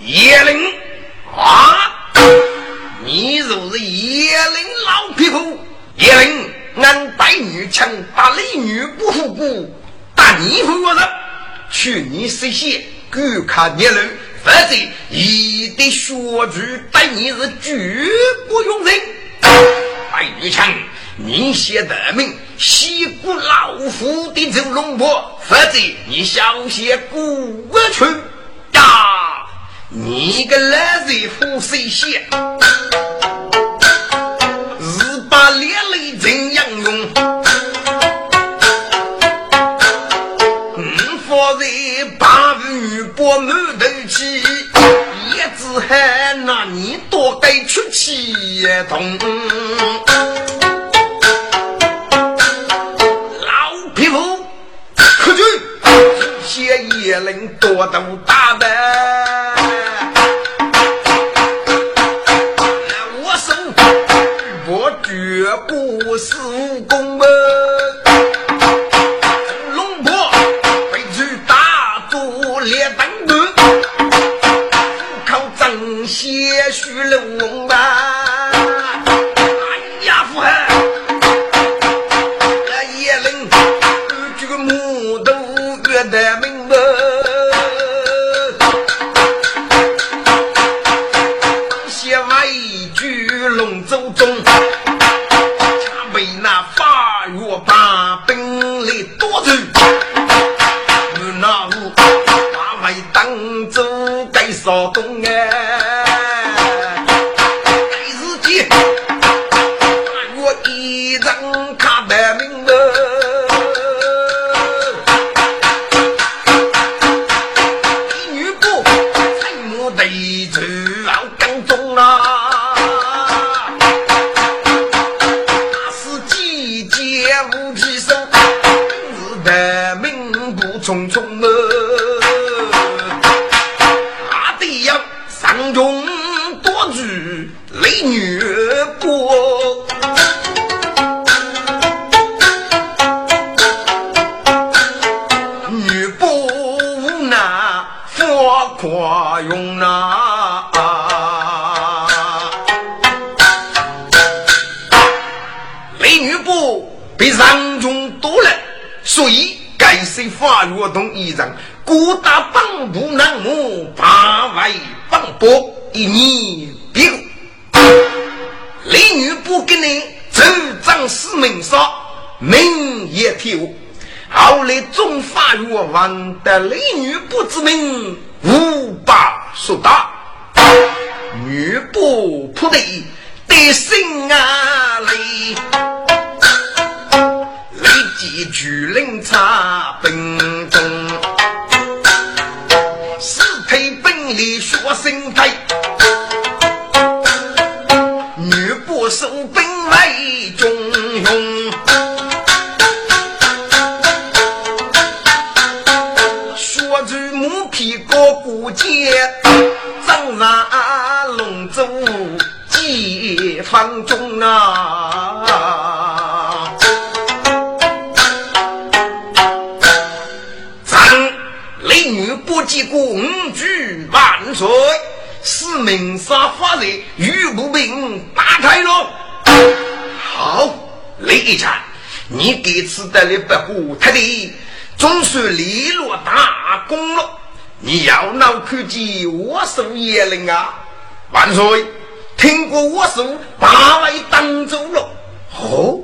叶麟啊，你就是叶麟老匹夫！叶麟，俺白玉强打雷，女不服不，打你护我人，去你识相，滚看叶麟，否则，一的血族对你是绝不容忍！白玉强，你先得命，西谷老夫的九龙坡，否则，你小心过不去呀！你个烂贼胡水仙，日把眼泪怎样用？你方才把女宝满头去，叶子汉，那你多该出气痛。老匹夫，可这些叶能多头大白。使命杀发人，玉不平打开了。好，雷战，你给此得了不过他的，总算立了大功了。你要脑科技，我手也灵啊！万岁，听过我手八位当走了。哦，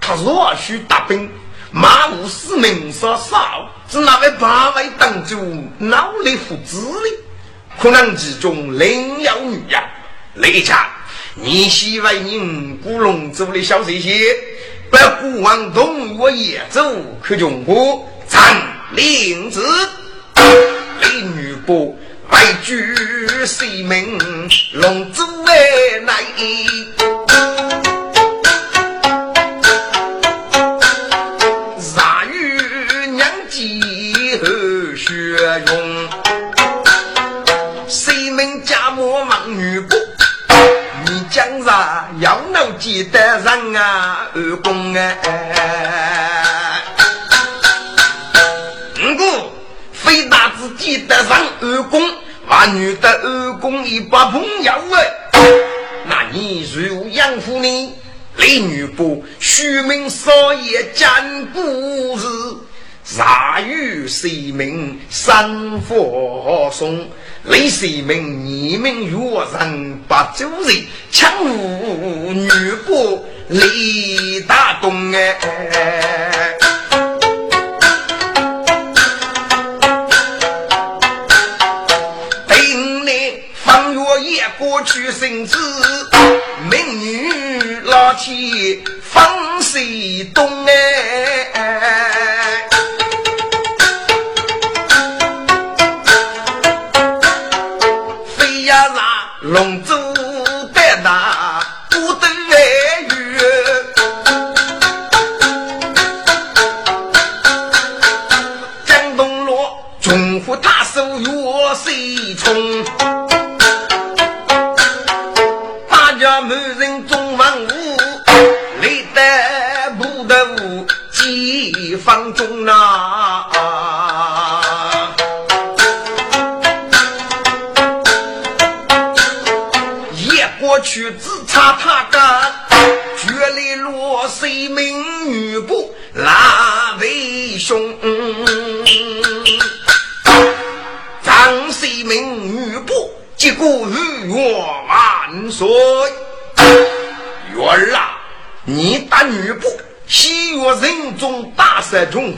他若需大兵，马无使命杀少，只那位八位当主脑力不支哩？可能其中另有女呀。雷家，你希望你古龙族的小这些，把古王东我也走，可中国长令子。雷女伯外居西门，龙族为乃。杀与娘继后血用，记得人啊二公哎。记得人二公，还女的二公一把朋友哎，那你如何养活呢？雷女不虚名少爷讲故事，茶与谁名三佛送？雷谁名你们若人把酒人抢无女不雷大东哎。去生子，美女老天放水东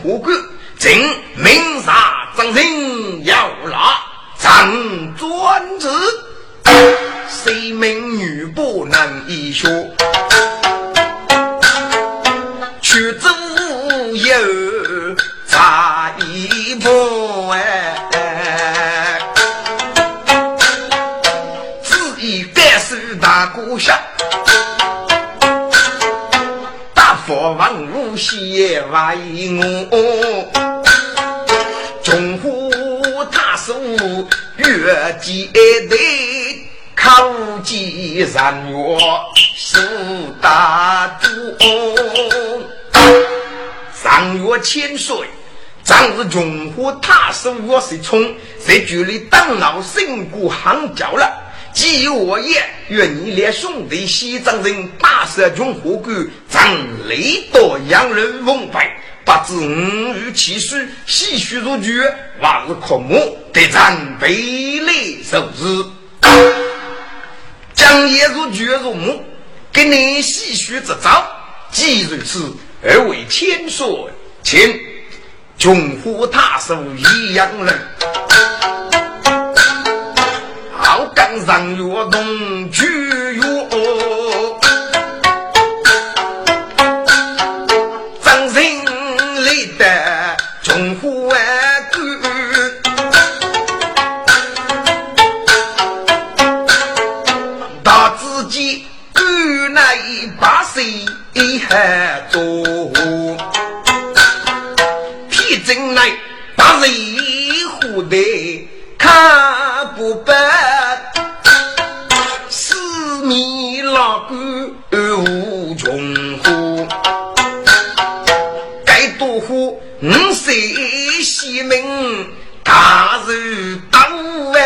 億他手越界的靠近三月苏大都，三月千岁，仗着中虎他手越是冲，在局里当老胜过行脚了。既有我也，愿你连兄弟西藏人大赦中火官，长雷多洋人奉拜，不知五欲其书，细许如绝，往日可慕，得长辈来受之。将夜如绝如母，给你细许之招。既如此，二位千岁，请中火大赦一样人。上月东去月，张生来得中虎万大自己官来把岁还多，皮真来把人唬得看不白。老官无穷户，该多户五岁西门大如当哎，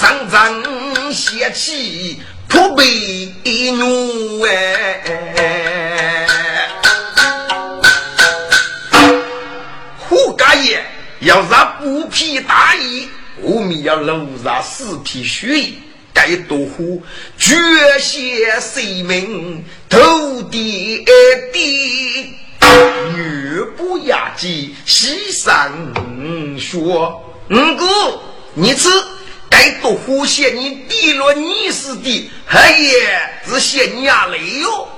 阵阵邪气扑鼻怒哎，胡家爷要让五匹大衣，我们要露上四匹血衣。该多虎绝血性命，头低低，女不压鸡，西山说：“五哥，你吃该多虎嫌你低了你是的，黑夜是嫌你啊累哟。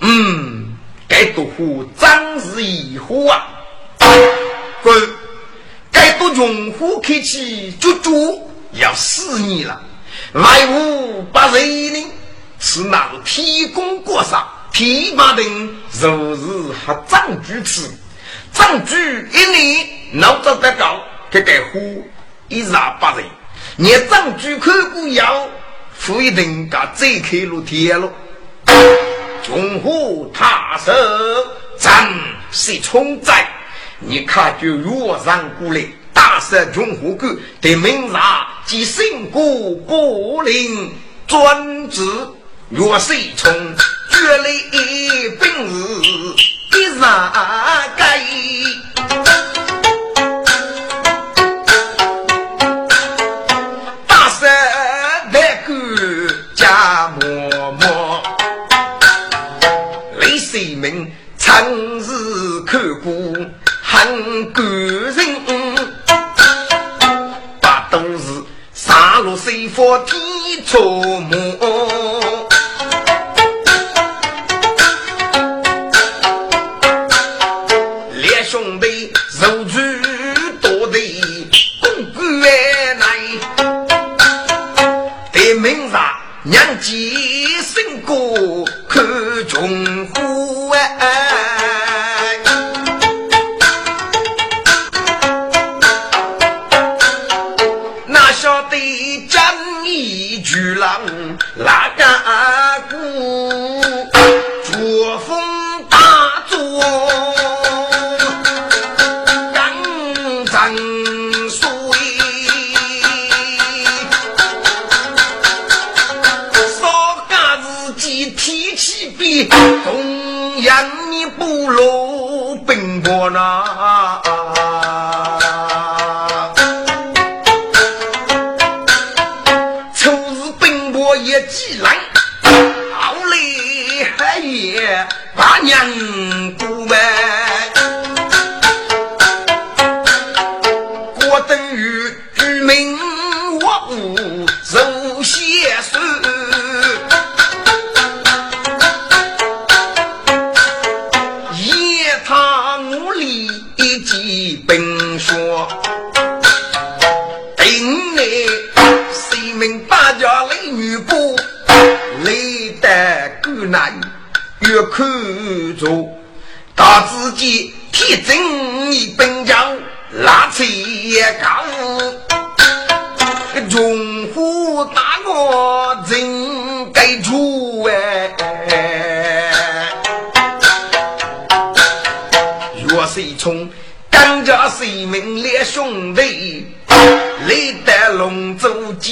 嗯，该多虎长日一虎啊，滚！该多用户客气，就就要死你了。”外无八人呢，是那天公过上，天马灯如日和张举吃，张举一年脑子得高，这个虎一杀八人，你张举口不要，富一定噶走开路天了。中虎踏手，张是冲在，你看就越上过来。大赦穷虎狗的名上即胜过不灵专制，若谁从绝来本是一山街，感人。水火天作梦，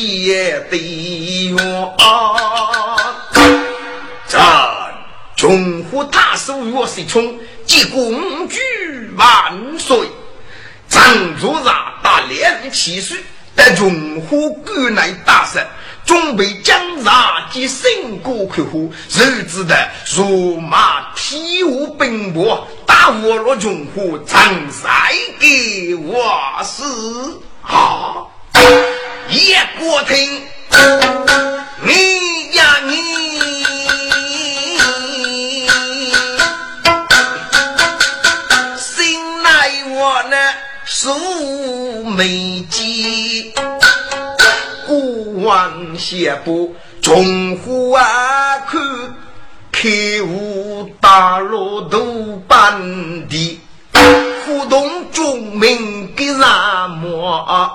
舟结对哟。中虎大寿岳世冲，即公举万岁！张族人打两七岁，得中虎赶来大胜，准备将杀及胜过客户，日子的如马体无奔波，打我了中虎，长赛给我死啊！叶国听，你呀你。素眉肌，古往写不中户啊，看开悟大陆都半地，动众民给什么？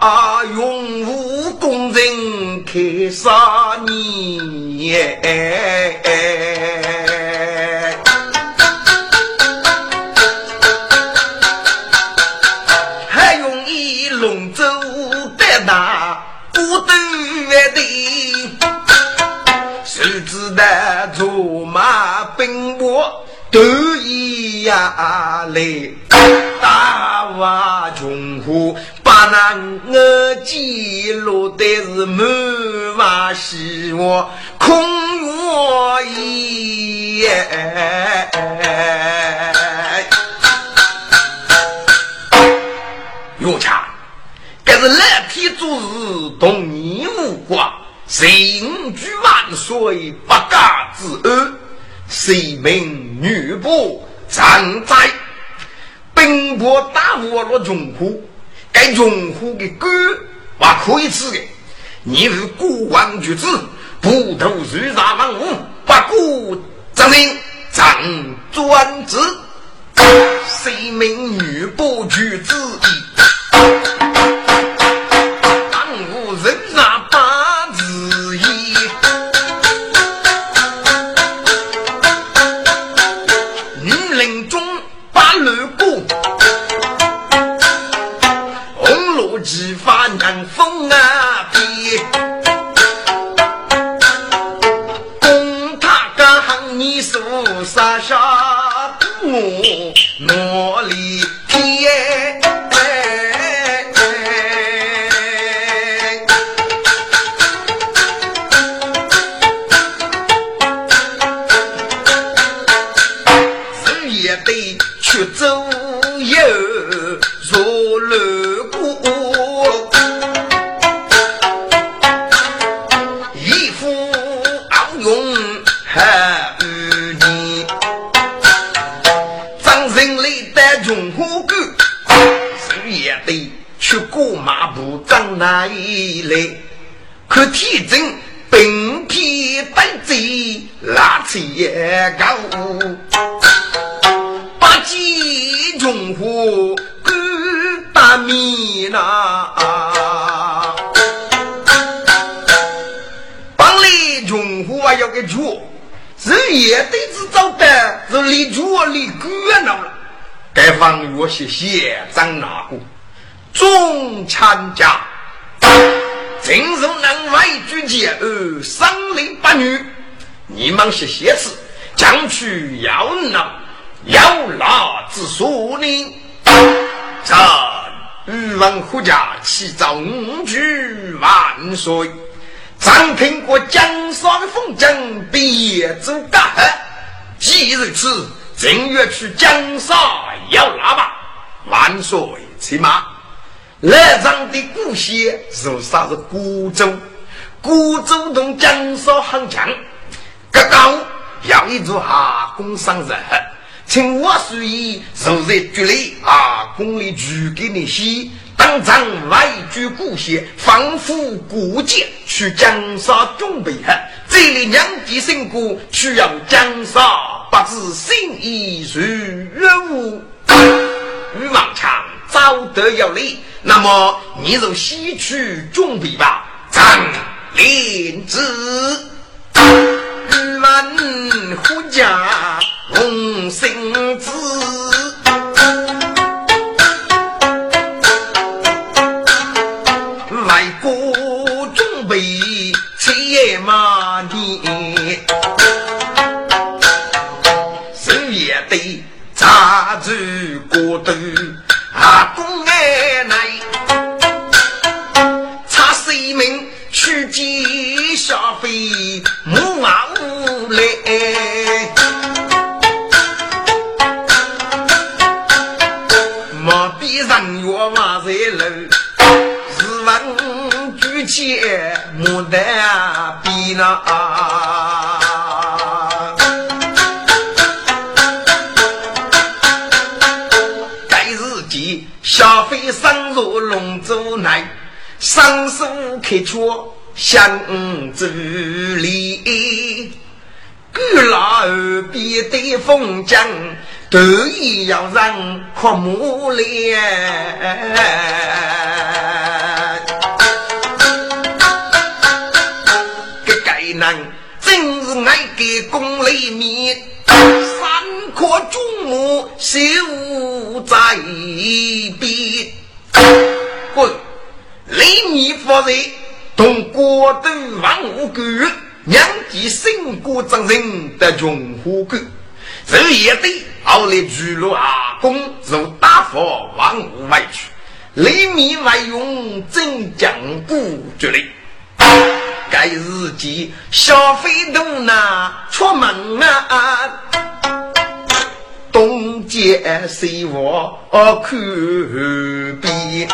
用武功人开杀你！还用一龙舟得那孤灯万的，谁知道竹马兵波得？一样来，大话穷苦把那我记录的是满话是我空我一。岳强，这是蓝天做事同你无关，人居万岁不敢之恶，谁名女仆常在？兵部打我落穷苦，该穷苦的官还可以吃的。你是孤王举子，不投如上万物，不顾责任，常专制。谁明女仆举子？哪一来？可天真，并天带贼，拉扯高，八戒穷苦干大米呐，帮里穷苦啊要个脚，是也得是找的，是离脚离干了。该放我些县长哪个？中参加。正是南外举荐而生离八女，你们是邪子，将去要拿要拿之所呢？这欲望护家，起早五举万岁！常听过江山的风景，别走大河。既如此，正月去江山要拿吧，万岁骑马。南昌的故县是啥是古州？古州同江苏很强。刚刚要一座阿公生日，请我随意坐在局里阿公里举给你写，当场外居故县，仿佛过节去江沙准备哈。这里娘的辛苦，需要江沙不知心意如无欲望强，早得有礼。那么，你就西去准备吧。张灵子，玉满虎家红星子，过头。阿公哎奶，差谁名去见小飞母啊母来，莫比人月马在楼，是问举起牡丹比那。小飞身入龙舟内，双手开脚向这里。古老耳边的风景，都要人哭目连。这个人真是爱给公里面。三颗珠母守在边，滚！雷米夫人同国都王五哥两地新国真人的穷火狗，这也得后来巨鹿阿公如大佛往外去，雷米外用真将古绝类。该日记小飞动呐出门啊，东街西望看遍。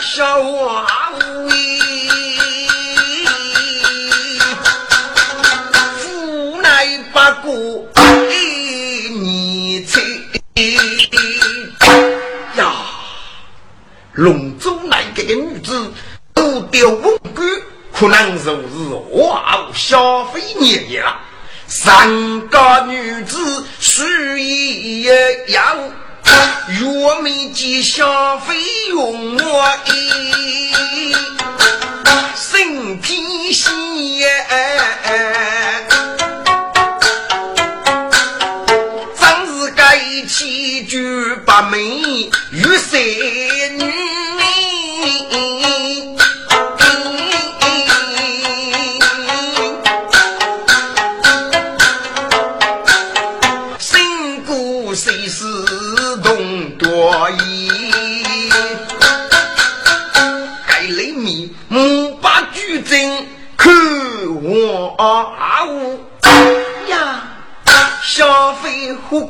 小王威，无奈不过一年呀，龙州那个女子都丢文官，可能就是我消费年年了。三个女子需一样。月眉记消费用我一身体细，真是该起就把美玉三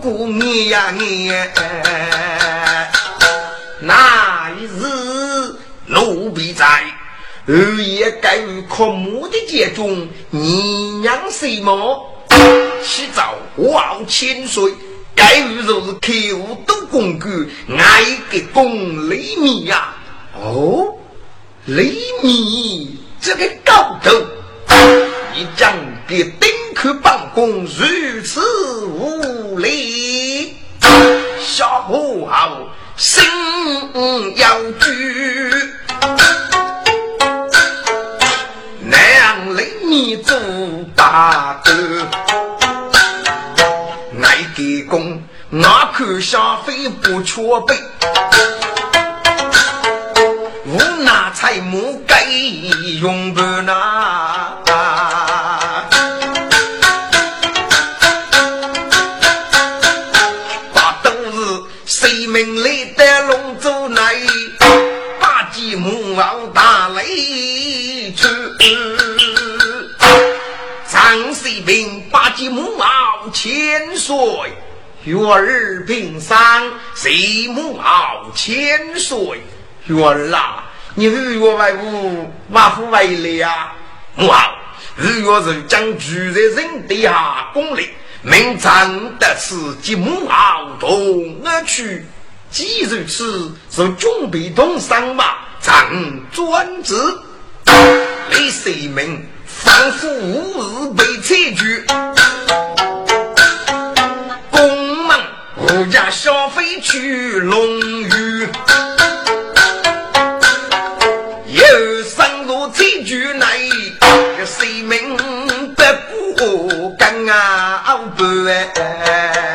你呀你，那一日奴婢在二爷该于枯木的街中，你娘谁么？洗澡花千岁，该于若是客户都公干，爱给公雷米呀？哦，雷米这个高头，你讲的克办公如此无礼，小母后心要惧，娘令你做大哥，爱给公，我看下非不缺备，无那财母该用不那。母傲千岁，月儿平生，谁母王千岁？月儿啊，你日月为伍，马虎为力啊！母傲，日月是将居在人底下功力，明正得此，即母傲同而去。既如此，就准备动身马，常专职。李世民仿佛无日被拆局。我家小飞去龙屿，有三路千军来，谁名不过跟啊不哎？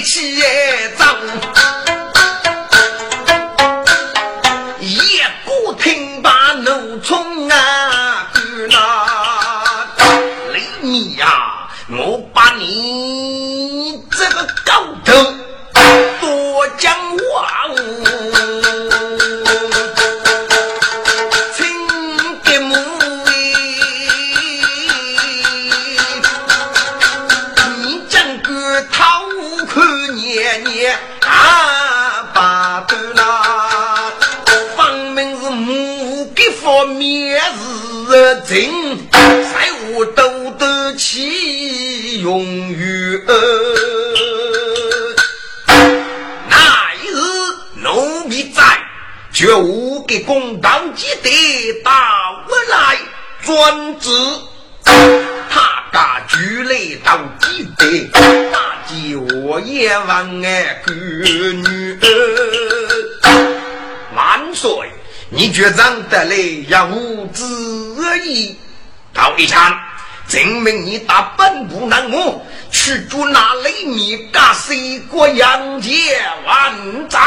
一起走，一股听把怒冲啊！那灵米呀，我把你这个狗头情在我斗得起永远。那一日奴婢在，绝无给公堂记得打我来专职，他家举来当记得大。见我也忘爱闺女。万岁，你却长得来也无知意。到一场，证明你打本不能我去捉那雷米干谁国杨戬万丈。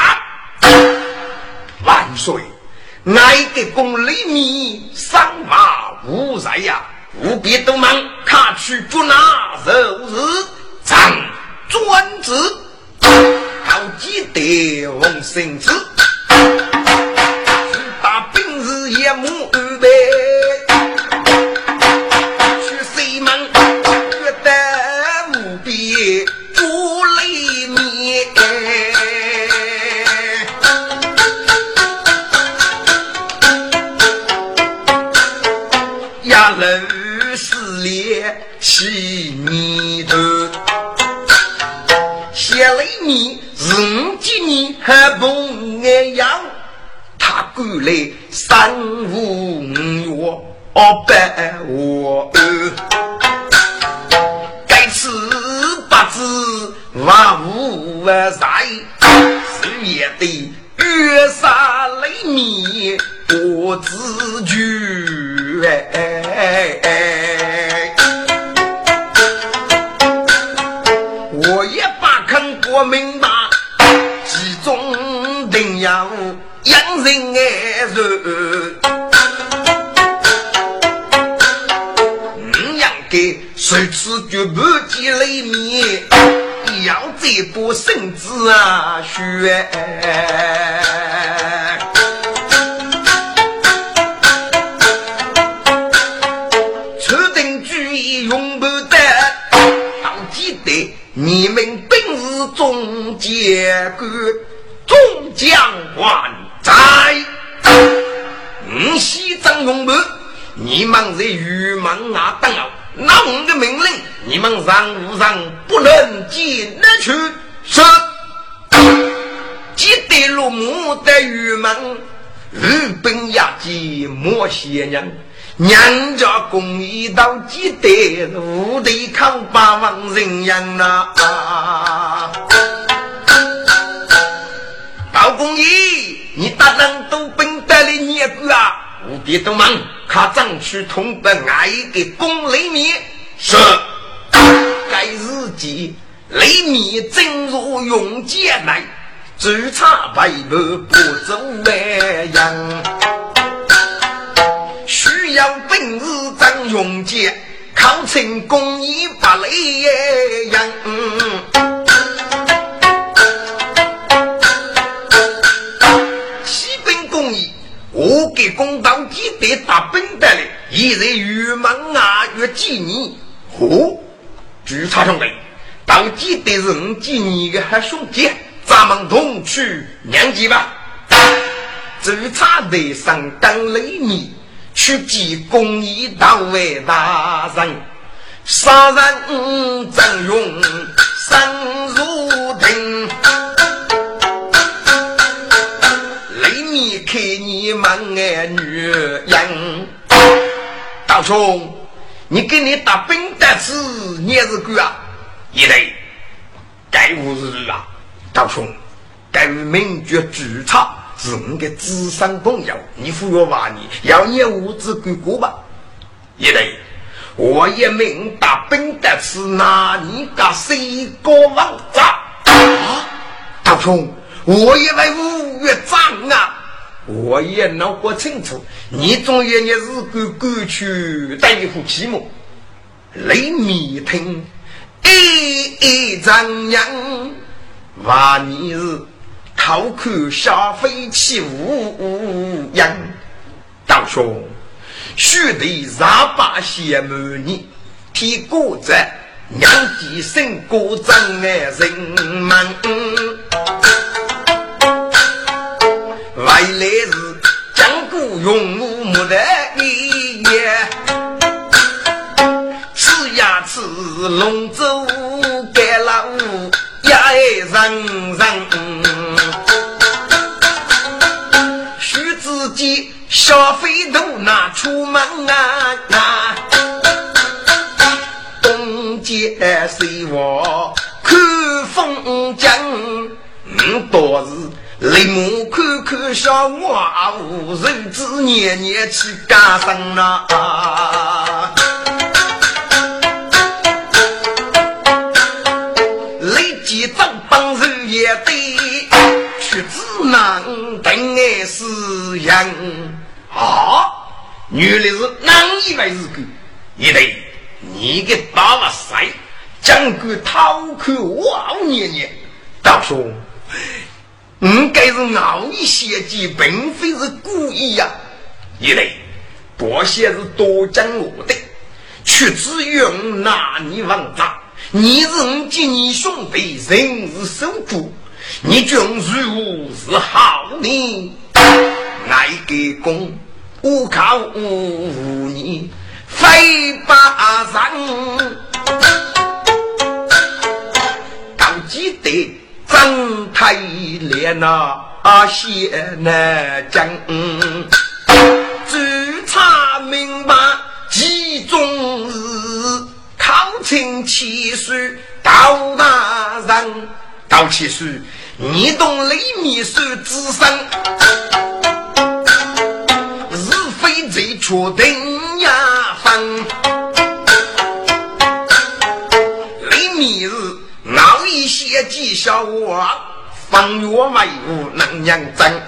万岁，爱的公雷米赏马无在呀，务必都忙卡去捉那肉日长专职，好记得王生子。夜幕二白，去西门觉得无比朱雷面，呀楼四列西面头，写雷面是五几年还不一样。他过来三五五月二百我该吃八字万无在，十也得月杀雷米我自居哎啊血。初定主意用不得，当记得你们本是中间官，中将官。在，五西张永博，你们在御门啊等候，那我的命令，你们上无上不能进得去。是，记得落幕的玉门，日本压机莫些人，娘家公益到记得无对抗八方人样啊，到公益。你大人都本带来孽故啊！务必都忙，他争取通过爱的公雷面。是，该日记雷面正如永劫来，只差白布不走外样。需要本事张永杰，考成公益把雷样。我给公道记得打本的嘞，一日越忙啊越纪念。哦，朱差兄弟，当记得是我纪念的好兄弟，咱们同去娘家吧。朱差队上当雷米，去见公益党委大人，杀人张勇三如庭。看你们爱女人，大兄，你给你打兵的子，你是鬼啊！一类，该无日啊！大兄，该名爵举差是我的智商朋友，你服我话你，要你无知鬼过吧？一类，我也明打兵的子，拿你个谁个王炸？啊！大兄，我也为五岳长啊！我也闹不清楚，你总有你日个过去对付起么？雷米听，一一张扬，万你是偷看消费起无样。道兄，须得十八仙母你替国者，娘几声国长爱人们。外来是江古永无木的爷，吃龙舟盖老呀人人，须自己消费都拿出门啊，东街西望看看风景，多是泪目看看小娃妇，日子年年去加深呐。样啊！原来是难以为是个，也得你给打了谁？将个讨口望年年，道兄，应该是熬一些计，并非是故意呀。一类，多些是多讲我的，却只用拿你王炸。你是我见你兄弟，人是守主，你军如是好呢？爱给公，我靠你非把人。记得张太烈那些南将，追查明白其中日，考清七岁到大人，到七岁你懂雷米手之身，是确定呀分。一些技巧我方月没有能养真，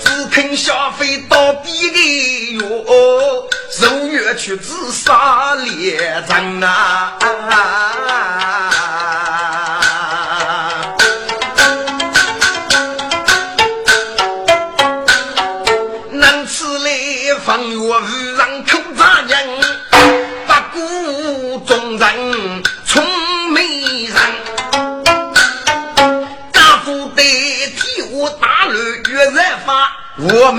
只肯消费到底的药，受月去自杀列阵啊！法，我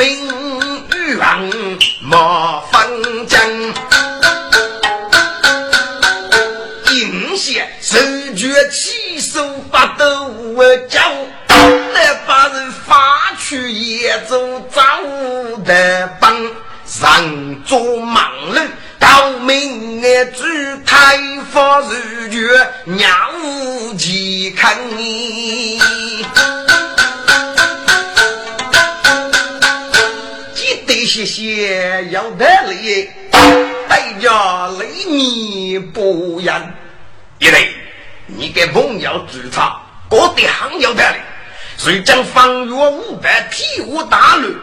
谁将方月五百替我打乱？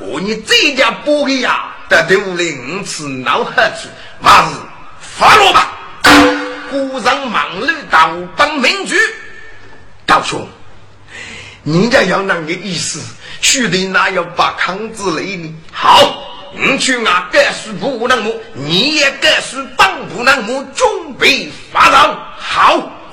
我你这家不一样。得对屋里五次闹何处？还是发落吧！古上忙碌到帮民主，道兄，人家要那个意思，须得那要把康子雷呢？好，你去啊，该是不能么？你也该是帮不能么？准备发动，好，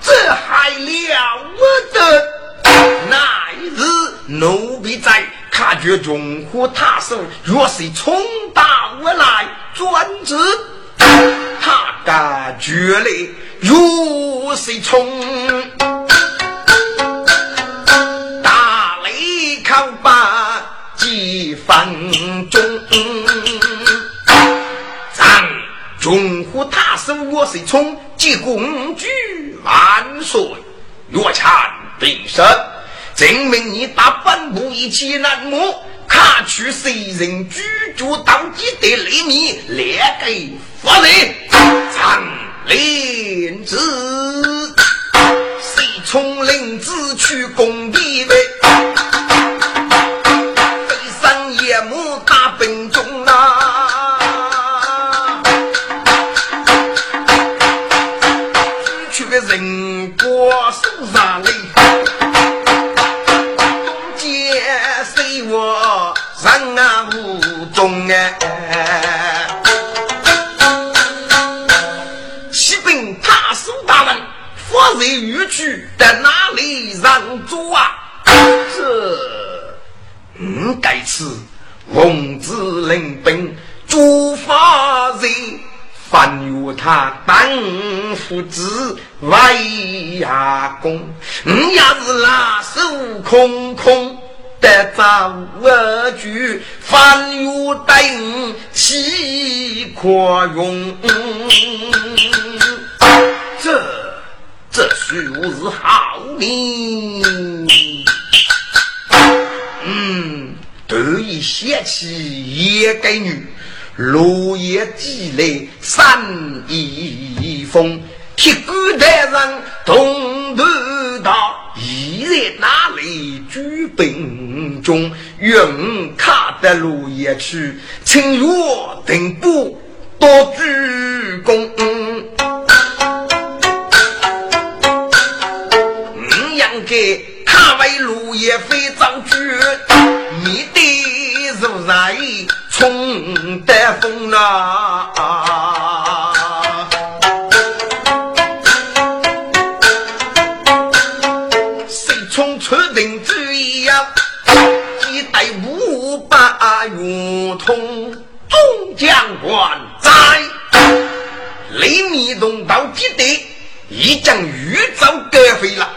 这还了得？那一日奴婢在，看觉中火塔手，若是冲打我来，专职他感觉嘞，若是冲打雷靠把几分钟。中虎塔手我谁冲？接公举万岁！岳强定胜，证明你打本部一起难磨，看打去谁人居住当地的雷米，来给发人长林子，谁从林子去攻敌呗？在玉去在哪里让座啊？这嗯，该次奉旨领兵，诸法人翻阅他当父子为阿公，你要是拉手空空得遭恶局，翻阅等岂可用？这。这须我是好命，嗯，得以掀起也该女，落叶积累三一风，铁骨台上同头道，在哪里举兵中？愿卡得落叶去，请我定不多鞠躬。他为路也非造句，你的如来冲得风啊！百圆通众将官在，雷米东到基地，已将宇宙隔废了。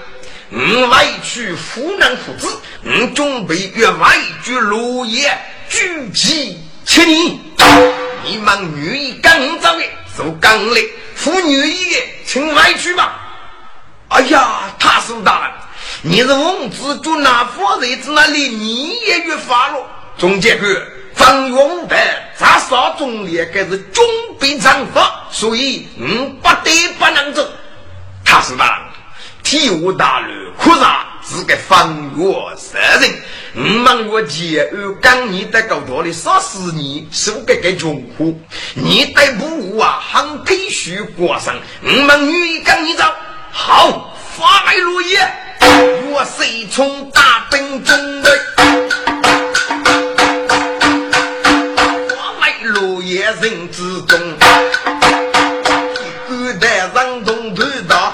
我外去湖南父子，我准备与外居落叶聚集七年。你们愿意跟我走的，就跟来；妇女意的，请外去吧。哎呀，他是大人，你是王子就拿佛日子那里，你也越发了。总结个方永德在少中列，该是准备长发，所以我不得不能走。他是大人。体无大乱，可啥是个方月杀人？五万月前，二刚你得够多的杀死你，受个个穷苦，你得不啊？很必须过上。五万女跟你走，好发来落叶，我谁从大兵中来？人之中，古代人动头大。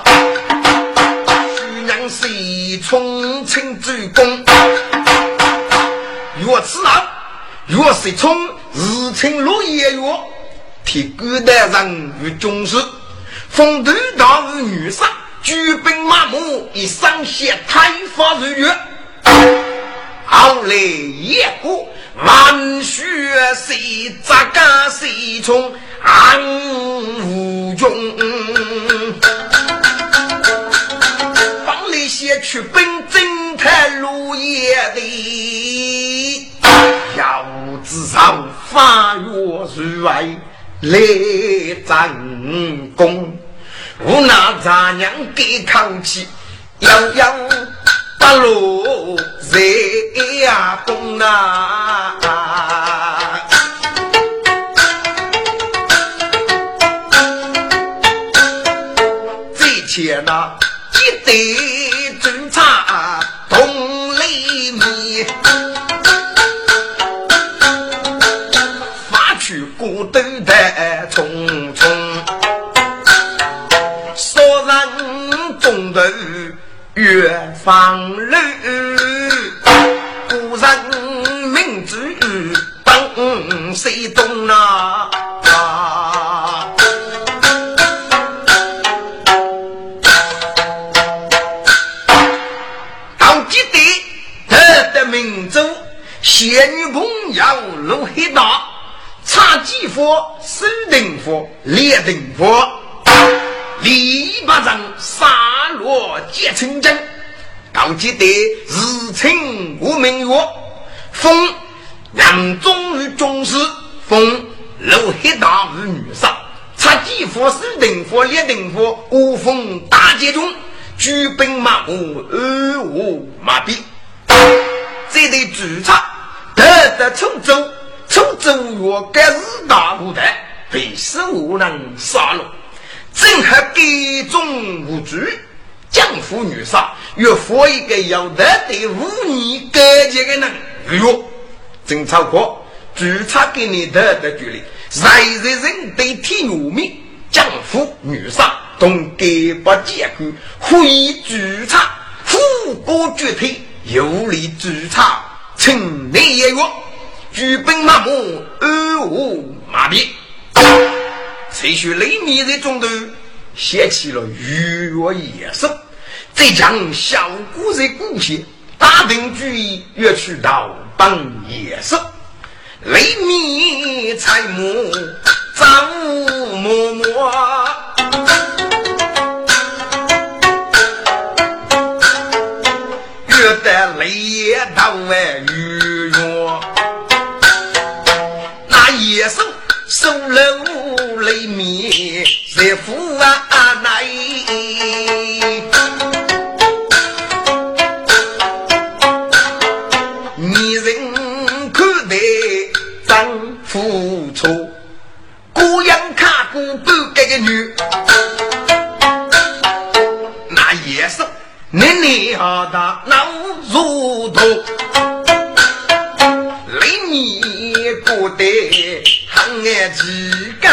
重庆主公，岳此郎，岳世聪，日清落叶月，替古代人与军事，封头大日女杀，举兵马目，以上写太法如月，后来叶过，万血谁扎干谁从安无穷。先去奔征太路野的，腰子上发月如外来战功，无那咱娘给扛起，样样不落在呀东啊！这前那一对。同雷米，发去孤独的匆匆，少人中头越放路，古人明知本谁懂啊？仙女朋友如黑大，差几佛手定佛列定佛，篱笆上沙罗结成针，高记得日清无名月，风杨忠于中士封楼黑大武女杀，插地佛四定佛列定佛五封大捷中，举兵马目二五马兵，这对主差得得出州，出州若该是大古代，被死无能杀戮，正合该中无主。江湖女杀，越佛一个要得对五年干净的人，哟，真超过，注差给你得的距离，人人人对天有命，江湖女杀，同给不结果，会注差，富国绝退，有力注差，城内也弱，举兵马目，二无马兵，随许雷米在中头。掀起了鱼跃野兽，再将小姑在故乡大定主意要去到帮野兽，雷米财母张嬷嬷，越得雷也到外鱼跃，那野兽收了雷米。在府你好大脑如土，雷米过得很爱几个。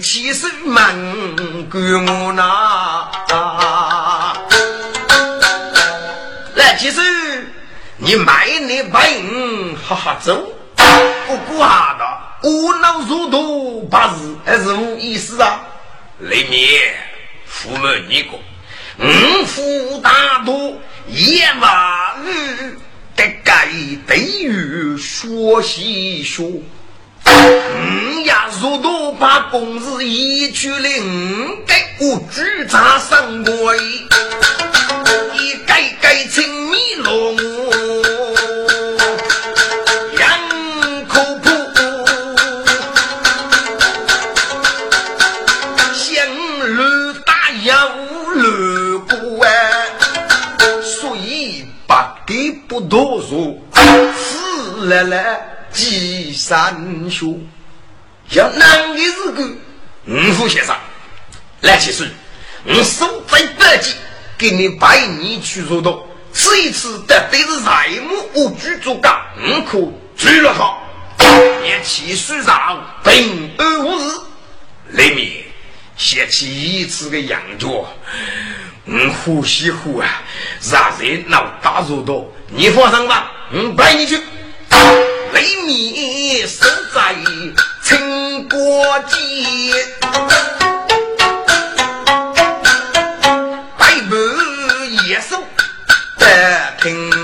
其实蛮管我呐，来，其实你买你本哈哈走，不管的，无脑如土八字还是无意思啊？雷米，父母你个，五福大多一万日，得该对于说西说。五呀，如多把公子一去领，给我举茶上柜，一盖盖青米龙不多说，死了来。几三学，要难的日子，五虎先生来起水，我守在北京，给你拜年去入道，这一次得对是财木无居做干，我可追了他。连起水上平安无事，里面掀起一次的羊角，我呼吸呼啊，让人闹大入道，你放心吧，我拜你去。雷米守在陈国街，百步野兽在听。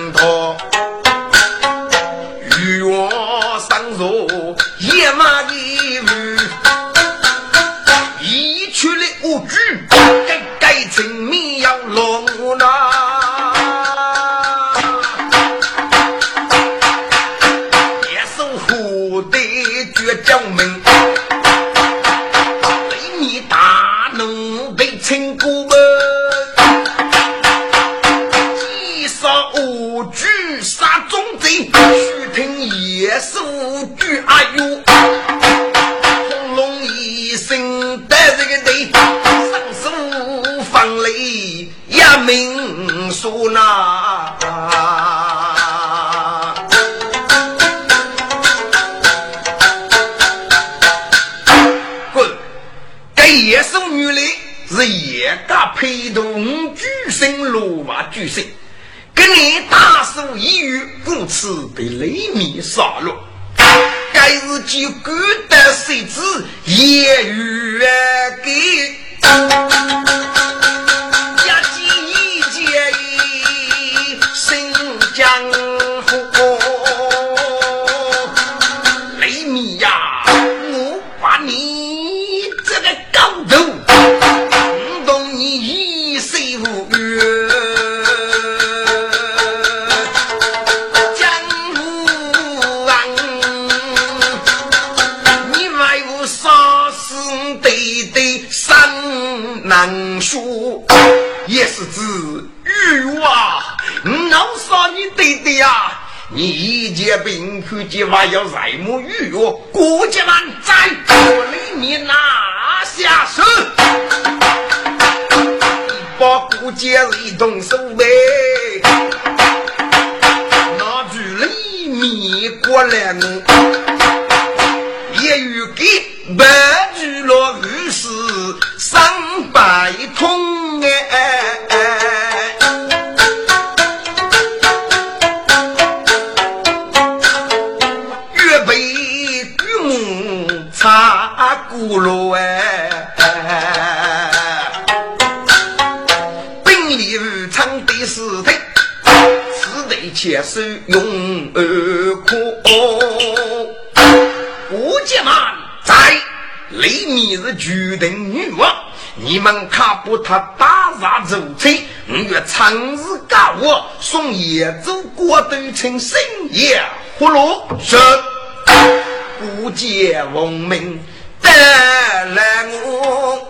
陪同举身落马举身，跟你大手一语，故此被雷米杀了。该日就孤得谁知也与给。对对呀，你一介兵科计划要采木玉哦，国家万在我里你拿下手，把国家一动手呗，拿住里面过来我，也有给。白驹落雨时三百通哎，且是用而可，不见嘛。在里面是决定女王，你们看不他打杀走贼，五月长日干我送野走过都成深夜葫芦是不见闻名得来我，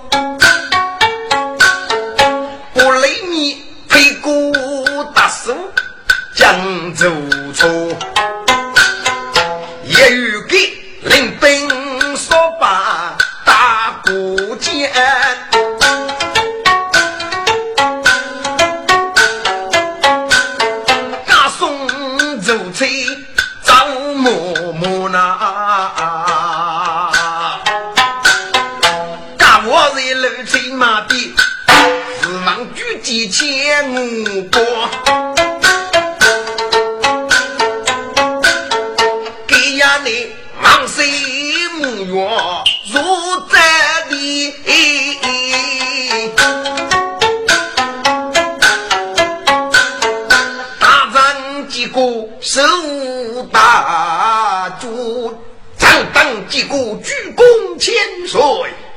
岁，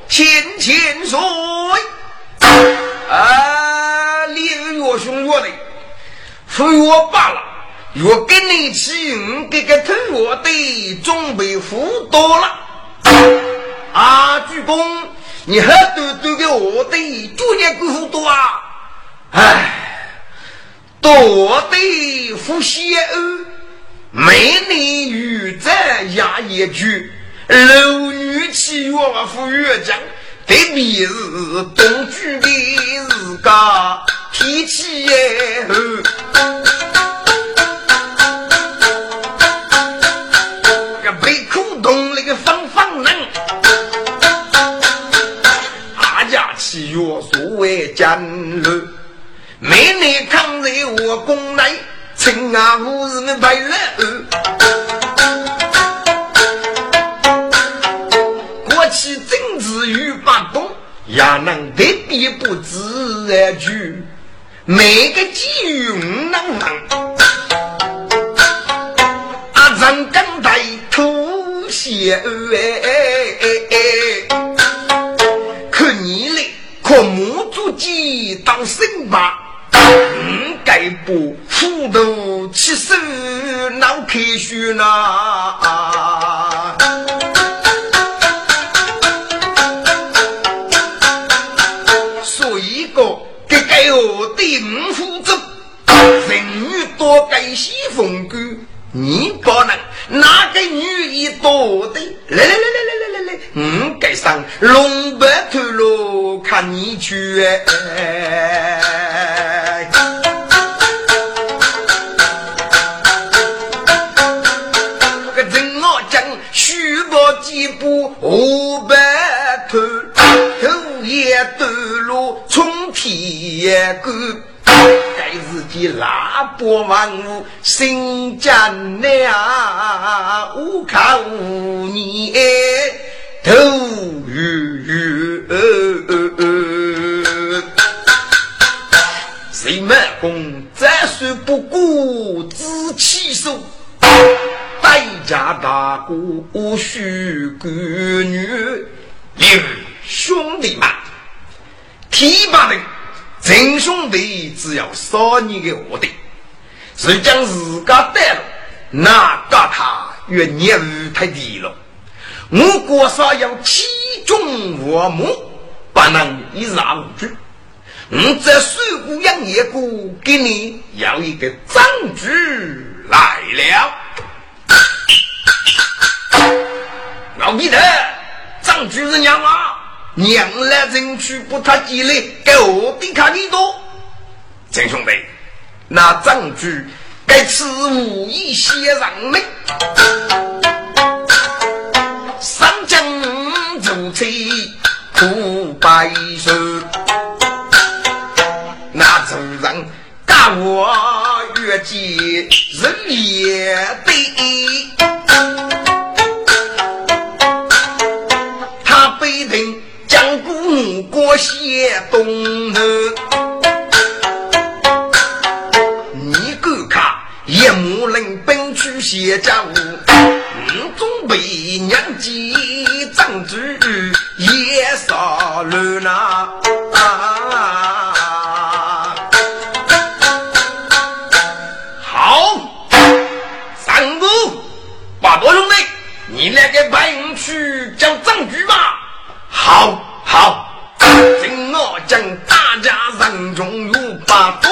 千千岁。啊，你越凶越的，非我罢了。若跟你去，我这个头我的准备糊多了。啊，鞠躬！你还多多给我的九年功夫多啊！哎，多的福谢恩，美女与在压一句，楼女七月赴月江，对面是东居的日家天气也每个机遇能能。阿张刚带吐血哎。可你嘞靠母猪鸡当神吧，嗯，该不虎头起手脑开血呐。个人我讲，虚报几步五白头，头也斗罗冲天高，该是的拉波万物心艰难啊，无看无你。头谁满功再算不顾自弃手，代价大过许个女。兄弟们，提拔人，真兄弟只要三年的我的，是将自家带了，那个他越年日太低了。我国上要七种我母，不能一杀无惧。我这水谷养业谷给你要一个证据来了。老皮特，张局是娘啊，娘来争取不他积累，给我的看你多。陈兄弟，那证据该此无意先上门，上将如此苦白我越界人也对，他被人将古国写东头，你敢看夜幕人奔去写家务，总被娘鸡长子也杀了那。你来个白云区叫证据吧。好，好，听我讲大家人中有把刀，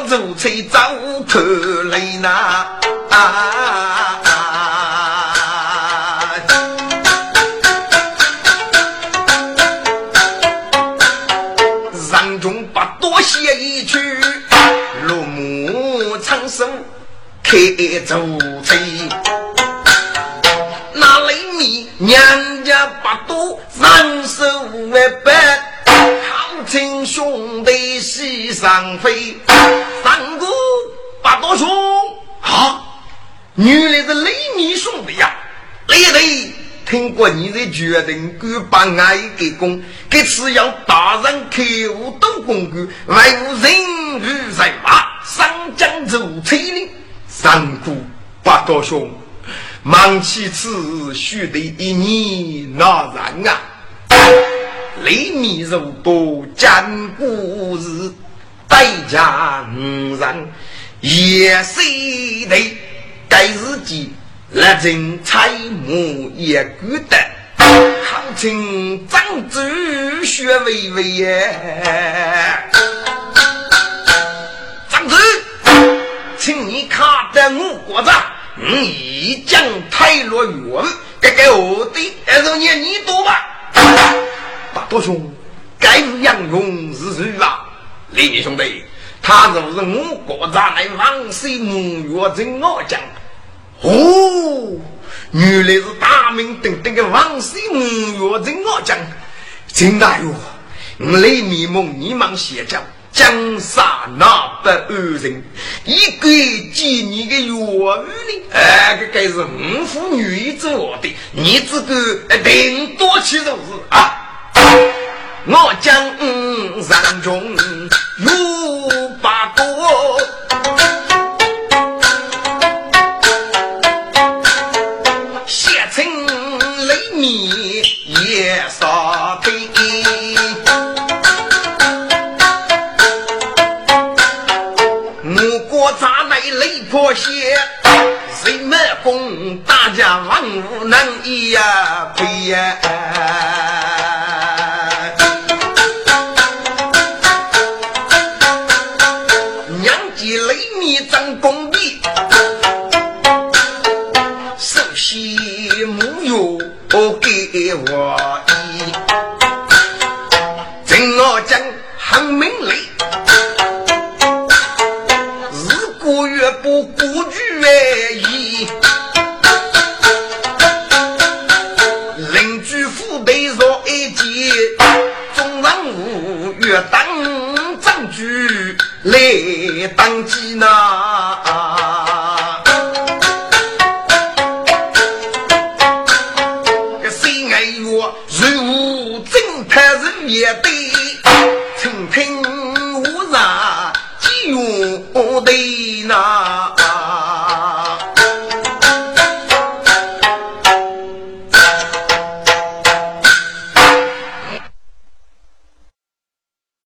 破落如吹早头来呐！开走车，那里面娘家不多，人手万百，靠亲兄弟西上飞。三哥八多兄，啊，原来是雷米兄弟呀！雷雷，听过你的决定，敢把爱给公，给次要大人开悟都公公，外无人与人马，上江走车哩。三姑八多兄，忙起此须得一年那然啊！雷米肉多坚固日，代价五人也是得该日记来人采木也孤单，好称长子学微微耶。请你看得我国子，你已将太落远，该该我的还是念你多吧？大多兄，该是杨勇是谁啊？李明兄弟，他就是我国在内王水母月镇我将。哦，原来是大名鼎鼎的王水母月镇我讲。真大哟，我雷迷蒙迷茫邪教。江山那不安人，一个几年的月日里，哎，这该是五妇女做的，你这个顶多去就是啊！我将山中有八个，写成雷米也少的。破鞋，谁没功？大家万无能一呀，亏呀！有给我一，真我讲很明理。不顾惧而已，邻居府对若一见，众人无越当证据来当机呢。না